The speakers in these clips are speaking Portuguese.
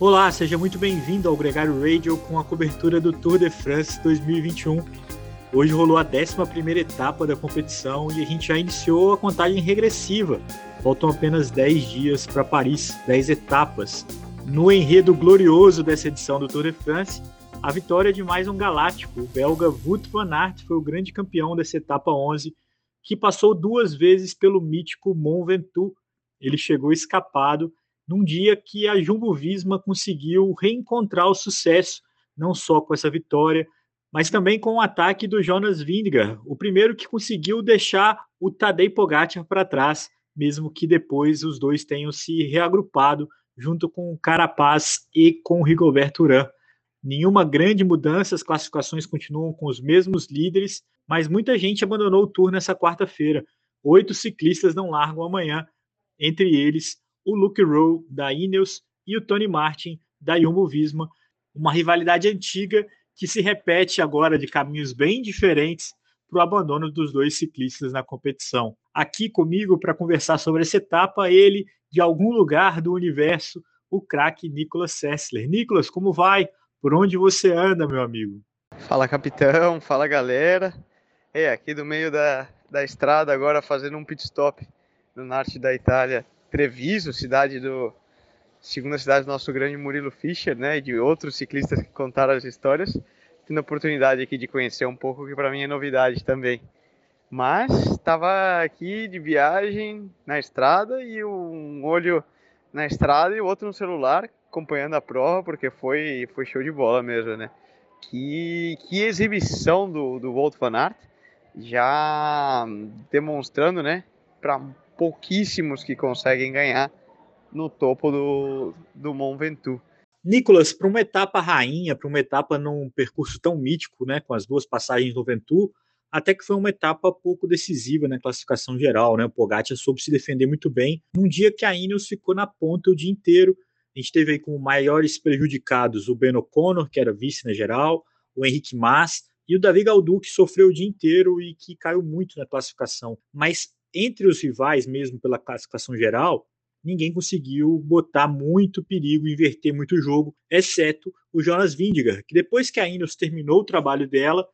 Olá, seja muito bem-vindo ao Gregário Radio com a cobertura do Tour de France 2021. Hoje rolou a 11 etapa da competição e a gente já iniciou a contagem regressiva. Faltam apenas 10 dias para Paris, 10 etapas. No enredo glorioso dessa edição do Tour de France, a vitória de mais um galáctico, o belga Wout van Aert foi o grande campeão dessa etapa 11, que passou duas vezes pelo mítico Mont Ventoux. Ele chegou escapado num dia que a Jumbo Visma conseguiu reencontrar o sucesso, não só com essa vitória, mas também com o ataque do Jonas Vingegaard, o primeiro que conseguiu deixar o Tadej Pogacar para trás, mesmo que depois os dois tenham se reagrupado junto com o Carapaz e com o Rigoberto Urán. Nenhuma grande mudança, as classificações continuam com os mesmos líderes, mas muita gente abandonou o Tour nessa quarta-feira. Oito ciclistas não largam amanhã, entre eles o Luke Rowe da Ineos e o Tony Martin da Jumbo Visma, uma rivalidade antiga que se repete agora de caminhos bem diferentes para o abandono dos dois ciclistas na competição. Aqui comigo para conversar sobre essa etapa, ele, de algum lugar do universo, o craque Nicolas Sessler. Nicolas, como vai? Por onde você anda, meu amigo? Fala, capitão. Fala, galera. É, aqui do meio da, da estrada, agora fazendo um pit stop no norte da Itália, Treviso, cidade do segunda cidade do nosso grande Murilo Fischer, né, e de outros ciclistas que contaram as histórias, tendo a oportunidade aqui de conhecer um pouco que para mim é novidade também. Mas estava aqui de viagem na estrada e um olho na estrada e o outro no celular acompanhando a prova porque foi foi show de bola mesmo, né? Que, que exibição do, do Walt Van Aert, já demonstrando, né, para pouquíssimos que conseguem ganhar no topo do, do Mont Ventoux. Nicolas, para uma etapa rainha, para uma etapa num percurso tão mítico, né, com as duas passagens do Ventoux, até que foi uma etapa pouco decisiva na classificação geral, né? O Pogacar soube se defender muito bem, num dia que a Ineos ficou na ponta o dia inteiro. A gente teve aí como maiores prejudicados o Ben O'Connor, que era vice na geral, o Henrique Mas e o Davi Galdu, que sofreu o dia inteiro e que caiu muito na classificação. Mas entre os rivais, mesmo pela classificação geral, ninguém conseguiu botar muito perigo, inverter muito o jogo, exceto o Jonas Vingegaard, que depois que a Ineos terminou o trabalho dela,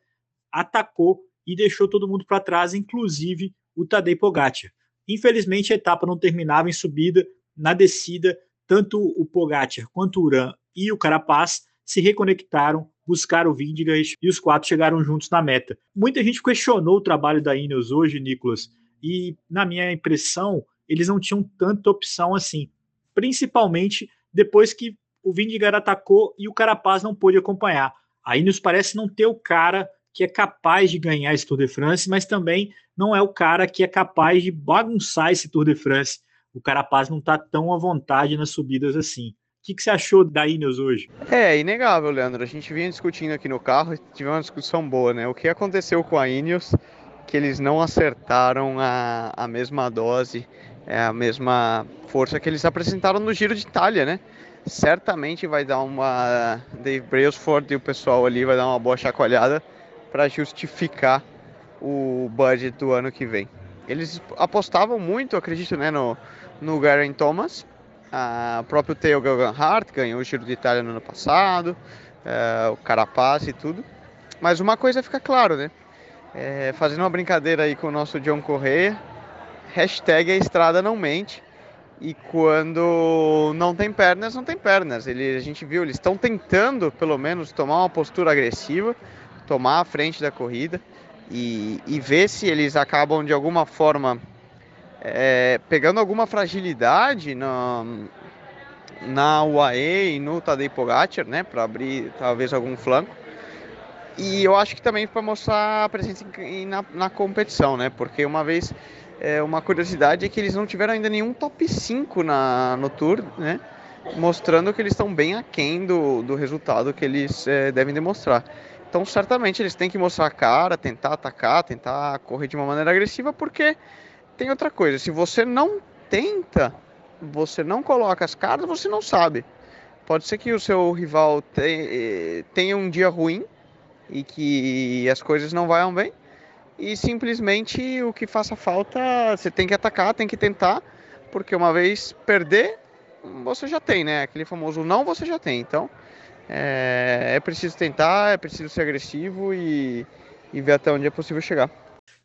atacou e deixou todo mundo para trás, inclusive o Tadej Pogacar. Infelizmente, a etapa não terminava em subida. Na descida, tanto o Pogacar quanto o Uran e o Carapaz se reconectaram, buscaram o Vingegaard e os quatro chegaram juntos na meta. Muita gente questionou o trabalho da Ineos hoje, Nicolas, e na minha impressão, eles não tinham tanta opção assim, principalmente depois que o Vingegaard atacou e o Carapaz não pôde acompanhar. A Ineos parece não ter o cara que é capaz de ganhar esse Tour de France, mas também não é o cara que é capaz de bagunçar esse Tour de France. O Carapaz não está tão à vontade nas subidas assim. O que, que você achou da Ineos hoje? É, inegável, Leandro. A gente vinha discutindo aqui no carro tivemos uma discussão boa, né? O que aconteceu com a Ineos que eles não acertaram a, a mesma dose, é, a mesma força que eles apresentaram no Giro de Itália, né? Certamente vai dar uma. Dave Brailsford e o pessoal ali vai dar uma boa chacoalhada para justificar o budget do ano que vem. Eles apostavam muito, acredito, né, no, no Garen Thomas. o próprio Theo Hart ganhou o Giro de Itália no ano passado, é, o Carapaz e tudo. Mas uma coisa fica claro, né? É, fazendo uma brincadeira aí com o nosso John Correia, hashtag a estrada não mente. E quando não tem pernas, não tem pernas. Ele, a gente viu, eles estão tentando, pelo menos, tomar uma postura agressiva, tomar a frente da corrida e, e ver se eles acabam de alguma forma é, pegando alguma fragilidade na, na UAE e no Tadej Pogacar, né, para abrir talvez algum flanco e eu acho que também para mostrar a presença na, na, competição, né? Porque uma vez, é, uma curiosidade é que eles não tiveram ainda nenhum top 5 na, no Tour, né? Mostrando que eles estão bem aquém do, do resultado que eles é, devem demonstrar. Então, certamente, eles têm que mostrar a cara, tentar atacar, tentar correr de uma maneira agressiva, porque tem outra coisa: se você não tenta, você não coloca as caras, você não sabe. Pode ser que o seu rival eh, tenha um dia ruim e que as coisas não vão bem. E simplesmente o que faça falta, você tem que atacar, tem que tentar, porque uma vez perder, você já tem, né? Aquele famoso não você já tem. Então é, é preciso tentar, é preciso ser agressivo e, e ver até onde é possível chegar.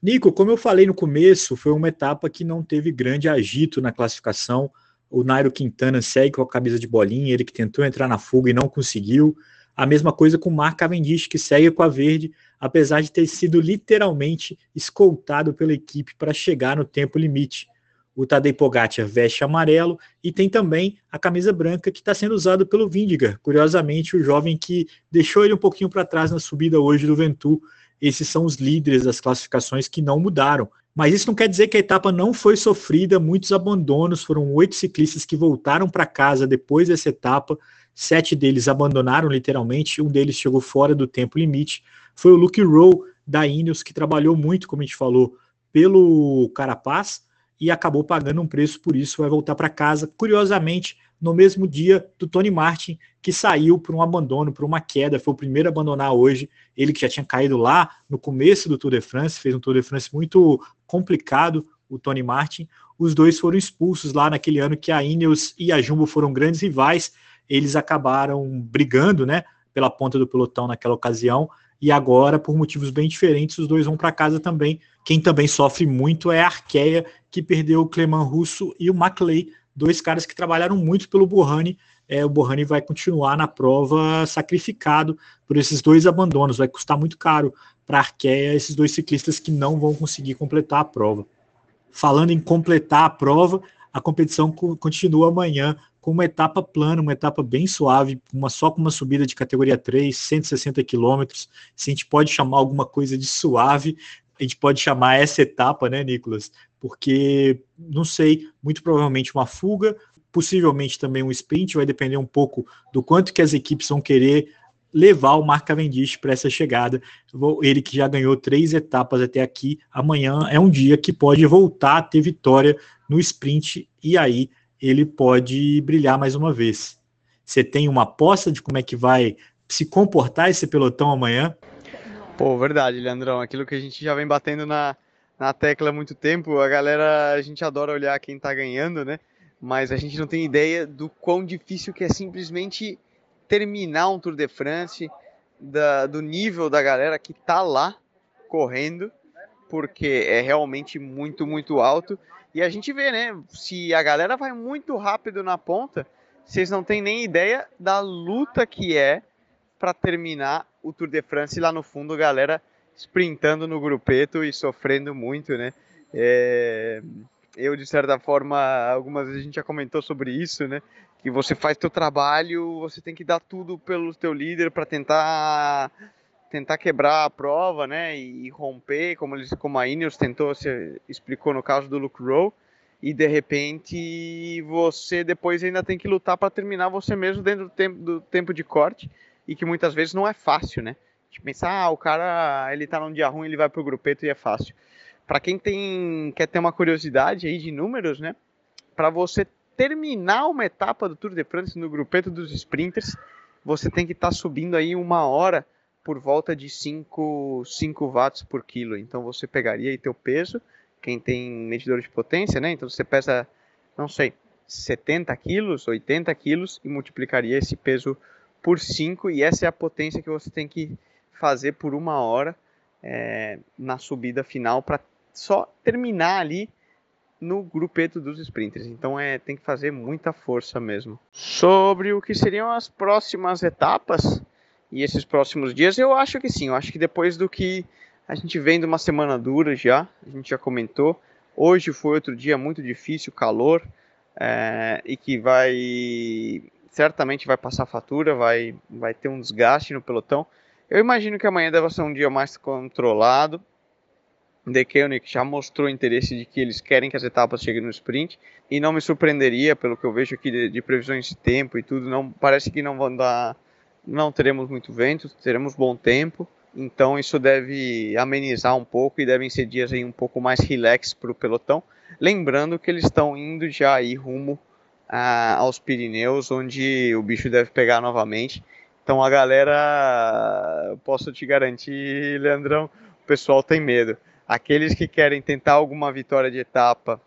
Nico, como eu falei no começo, foi uma etapa que não teve grande agito na classificação. O Nairo Quintana segue com a camisa de bolinha, ele que tentou entrar na fuga e não conseguiu. A mesma coisa com o Mark Cavendish, que segue com a verde, apesar de ter sido literalmente escoltado pela equipe para chegar no tempo limite. O Tadej Pogacar veste amarelo e tem também a camisa branca que está sendo usado pelo Vindigar. Curiosamente, o jovem que deixou ele um pouquinho para trás na subida hoje do Ventu. Esses são os líderes das classificações que não mudaram. Mas isso não quer dizer que a etapa não foi sofrida, muitos abandonos, foram oito ciclistas que voltaram para casa depois dessa etapa, sete deles abandonaram literalmente, um deles chegou fora do tempo limite, foi o Luke Rowe da Ineos, que trabalhou muito, como a gente falou, pelo Carapaz, e acabou pagando um preço por isso, vai voltar para casa, curiosamente, no mesmo dia do Tony Martin, que saiu por um abandono, por uma queda, foi o primeiro a abandonar hoje, ele que já tinha caído lá no começo do Tour de France, fez um Tour de France muito complicado, o Tony Martin, os dois foram expulsos lá naquele ano que a Ineos e a Jumbo foram grandes rivais, eles acabaram brigando, né, pela ponta do pelotão naquela ocasião, e agora, por motivos bem diferentes, os dois vão para casa também. Quem também sofre muito é a Arqueia, que perdeu o Cleman Russo e o Maclay, dois caras que trabalharam muito pelo Borrani. É, o Borrani vai continuar na prova sacrificado por esses dois abandonos. Vai custar muito caro para a Arqueia esses dois ciclistas que não vão conseguir completar a prova. Falando em completar a prova, a competição continua amanhã com uma etapa plana, uma etapa bem suave, uma só com uma subida de categoria 3, 160 quilômetros. Se a gente pode chamar alguma coisa de suave, a gente pode chamar essa etapa, né, Nicolas? Porque, não sei, muito provavelmente uma fuga, possivelmente também um sprint, vai depender um pouco do quanto que as equipes vão querer levar o Mark Cavendish para essa chegada. Ele que já ganhou três etapas até aqui, amanhã é um dia que pode voltar a ter vitória no sprint e aí ele pode brilhar mais uma vez. Você tem uma aposta de como é que vai se comportar esse pelotão amanhã? Pô, verdade, Leandrão. Aquilo que a gente já vem batendo na, na tecla há muito tempo, a galera, a gente adora olhar quem tá ganhando, né? Mas a gente não tem ideia do quão difícil que é simplesmente terminar um Tour de France, da, do nível da galera que tá lá correndo, porque é realmente muito, muito alto. E a gente vê, né? Se a galera vai muito rápido na ponta, vocês não têm nem ideia da luta que é para terminar o Tour de France lá no fundo, galera sprintando no grupeto e sofrendo muito, né? É... Eu, de certa forma, algumas vezes a gente já comentou sobre isso, né? Que você faz teu trabalho, você tem que dar tudo pelo teu líder para tentar tentar quebrar a prova, né, e romper, como eles, como a Ineos tentou, se explicou no caso do Luke Rowe, e de repente você depois ainda tem que lutar para terminar você mesmo dentro do tempo, do tempo de corte, e que muitas vezes não é fácil, né? De pensar, ah, o cara, ele tá num dia ruim, ele vai pro grupeto e é fácil. Para quem tem quer ter uma curiosidade aí de números, né? Para você terminar uma etapa do Tour de France no grupeto dos sprinters, você tem que estar tá subindo aí uma hora por volta de 5, 5 watts por quilo. Então você pegaria aí teu peso, quem tem medidor de potência, né? Então você pesa, não sei, 70 quilos, 80 quilos e multiplicaria esse peso por 5 e essa é a potência que você tem que fazer por uma hora é, na subida final para só terminar ali no grupeto dos sprinters. Então é, tem que fazer muita força mesmo. Sobre o que seriam as próximas etapas, e esses próximos dias? Eu acho que sim, eu acho que depois do que a gente vem de uma semana dura já, a gente já comentou. Hoje foi outro dia muito difícil, calor, é, e que vai certamente vai passar fatura, vai, vai ter um desgaste no pelotão. Eu imagino que amanhã deve ser um dia mais controlado. The Koenig já mostrou interesse de que eles querem que as etapas cheguem no sprint e não me surpreenderia pelo que eu vejo aqui de, de previsões de tempo e tudo, não parece que não vão dar não teremos muito vento, teremos bom tempo, então isso deve amenizar um pouco e devem ser dias aí um pouco mais relax para o pelotão. Lembrando que eles estão indo já aí rumo ah, aos Pirineus, onde o bicho deve pegar novamente. Então a galera, posso te garantir, Leandrão, o pessoal tem medo. Aqueles que querem tentar alguma vitória de etapa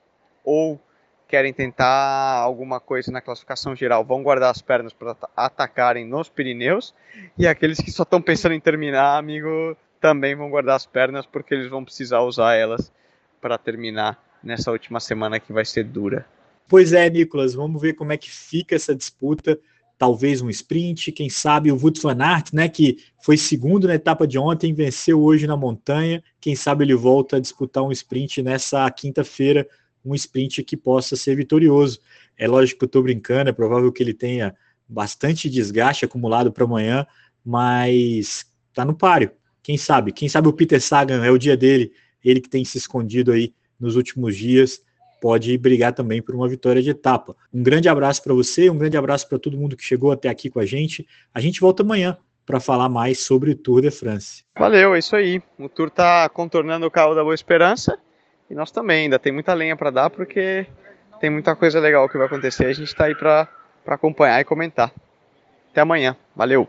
ou querem tentar alguma coisa na classificação geral vão guardar as pernas para atacarem nos Pirineus. E aqueles que só estão pensando em terminar, amigo, também vão guardar as pernas porque eles vão precisar usar elas para terminar nessa última semana que vai ser dura. Pois é, Nicolas, vamos ver como é que fica essa disputa. Talvez um sprint, quem sabe o Wout van Aert, né, que foi segundo na etapa de ontem, venceu hoje na montanha. Quem sabe ele volta a disputar um sprint nessa quinta-feira um sprint que possa ser vitorioso. É lógico que eu estou brincando, é provável que ele tenha bastante desgaste acumulado para amanhã, mas está no páreo. Quem sabe? Quem sabe o Peter Sagan é o dia dele, ele que tem se escondido aí nos últimos dias, pode brigar também por uma vitória de etapa. Um grande abraço para você, um grande abraço para todo mundo que chegou até aqui com a gente. A gente volta amanhã para falar mais sobre o Tour de France. Valeu, é isso aí. O Tour está contornando o carro da Boa Esperança e nós também, ainda tem muita lenha para dar, porque tem muita coisa legal que vai acontecer. A gente está aí para acompanhar e comentar. Até amanhã. Valeu!